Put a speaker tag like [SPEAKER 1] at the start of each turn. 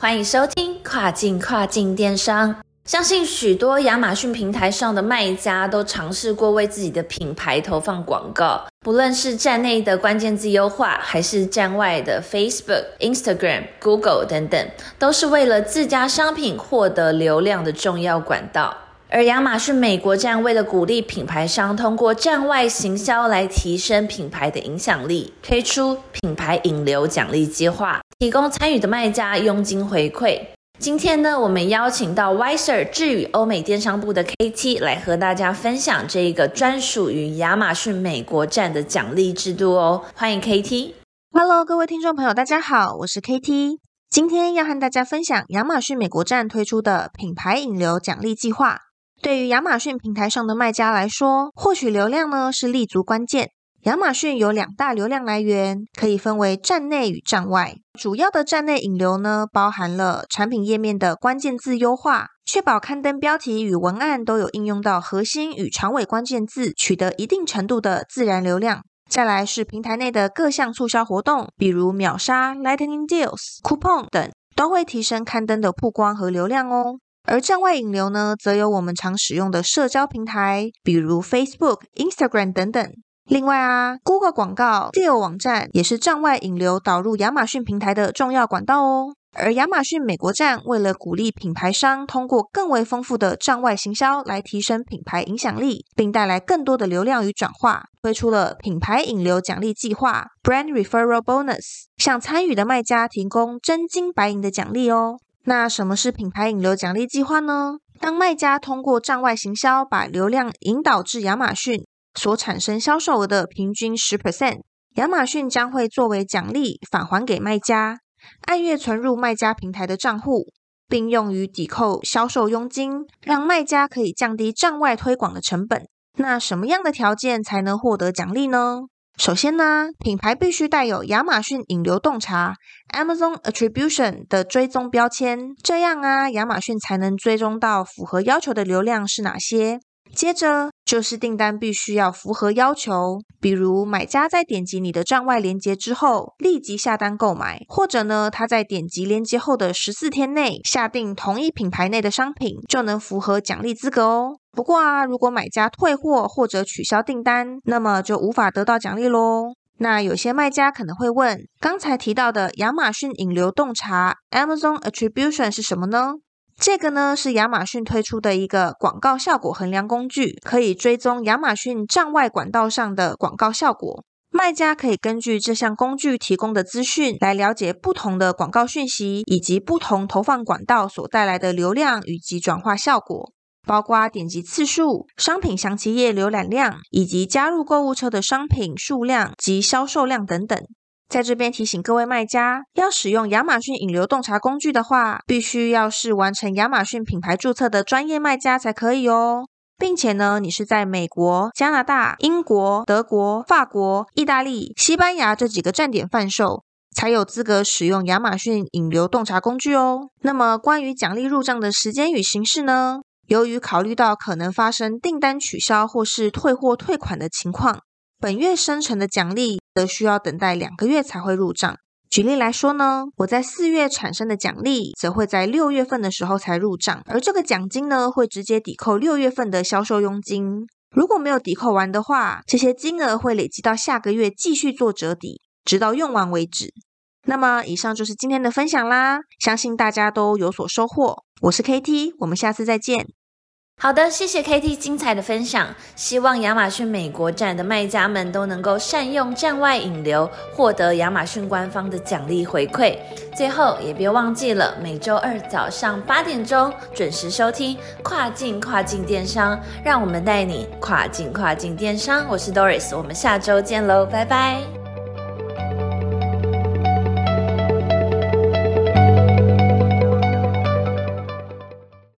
[SPEAKER 1] 欢迎收听跨境跨境电商。相信许多亚马逊平台上的卖家都尝试过为自己的品牌投放广告，不论是站内的关键字优化，还是站外的 Facebook、Instagram、Google 等等，都是为了自家商品获得流量的重要管道。而亚马逊美国站为了鼓励品牌商通过站外行销来提升品牌的影响力，推出品牌引流奖励计划，提供参与的卖家佣金回馈。今天呢，我们邀请到 Wiser 智宇欧美电商部的 KT 来和大家分享这一个专属于亚马逊美国站的奖励制度哦。欢迎 KT。
[SPEAKER 2] Hello，各位听众朋友，大家好，我是 KT，今天要和大家分享亚马逊美国站推出的品牌引流奖励计划。对于亚马逊平台上的卖家来说，获取流量呢是立足关键。亚马逊有两大流量来源，可以分为站内与站外。主要的站内引流呢，包含了产品页面的关键字优化，确保刊登标题与文案都有应用到核心与长尾关键字，取得一定程度的自然流量。再来是平台内的各项促销活动，比如秒杀、Lightning Deals、Coupon 等，都会提升刊登的曝光和流量哦。而站外引流呢，则有我们常使用的社交平台，比如 Facebook、Instagram 等等。另外啊，Google 广告、Deal 网站也是站外引流导入亚马逊平台的重要管道哦。而亚马逊美国站为了鼓励品牌商通过更为丰富的站外行销来提升品牌影响力，并带来更多的流量与转化，推出了品牌引流奖励计划 （Brand Referral Bonus），向参与的卖家提供真金白银的奖励哦。那什么是品牌引流奖励计划呢？当卖家通过站外行销把流量引导至亚马逊，所产生销售额的平均十 percent，亚马逊将会作为奖励返还给卖家，按月存入卖家平台的账户，并用于抵扣销售佣金，让卖家可以降低站外推广的成本。那什么样的条件才能获得奖励呢？首先呢，品牌必须带有亚马逊引流洞察 （Amazon Attribution） 的追踪标签，这样啊，亚马逊才能追踪到符合要求的流量是哪些。接着就是订单必须要符合要求，比如买家在点击你的站外链接之后立即下单购买，或者呢他在点击链接后的十四天内下定同一品牌内的商品，就能符合奖励资格哦。不过啊，如果买家退货或者取消订单，那么就无法得到奖励喽。那有些卖家可能会问，刚才提到的亚马逊引流洞察 （Amazon Attribution） 是什么呢？这个呢是亚马逊推出的一个广告效果衡量工具，可以追踪亚马逊站外管道上的广告效果。卖家可以根据这项工具提供的资讯来了解不同的广告讯息以及不同投放管道所带来的流量以及转化效果。包括点击次数、商品详情页浏览量，以及加入购物车的商品数量及销售量等等。在这边提醒各位卖家，要使用亚马逊引流洞察工具的话，必须要是完成亚马逊品牌注册的专业卖家才可以哦，并且呢，你是在美国、加拿大、英国、德国、法国、意大利、西班牙这几个站点贩售，才有资格使用亚马逊引流洞察工具哦。那么，关于奖励入账的时间与形式呢？由于考虑到可能发生订单取消或是退货退款的情况，本月生成的奖励则需要等待两个月才会入账。举例来说呢，我在四月产生的奖励，则会在六月份的时候才入账，而这个奖金呢，会直接抵扣六月份的销售佣金。如果没有抵扣完的话，这些金额会累积到下个月继续做折抵，直到用完为止。那么，以上就是今天的分享啦，相信大家都有所收获。我是 KT，我们下次再见。
[SPEAKER 1] 好的，谢谢 KT 精彩的分享。希望亚马逊美国站的卖家们都能够善用站外引流，获得亚马逊官方的奖励回馈。最后也别忘记了每周二早上八点钟准时收听跨境跨境电商，让我们带你跨境跨境电商。我是 Doris，我们下周见喽，拜拜。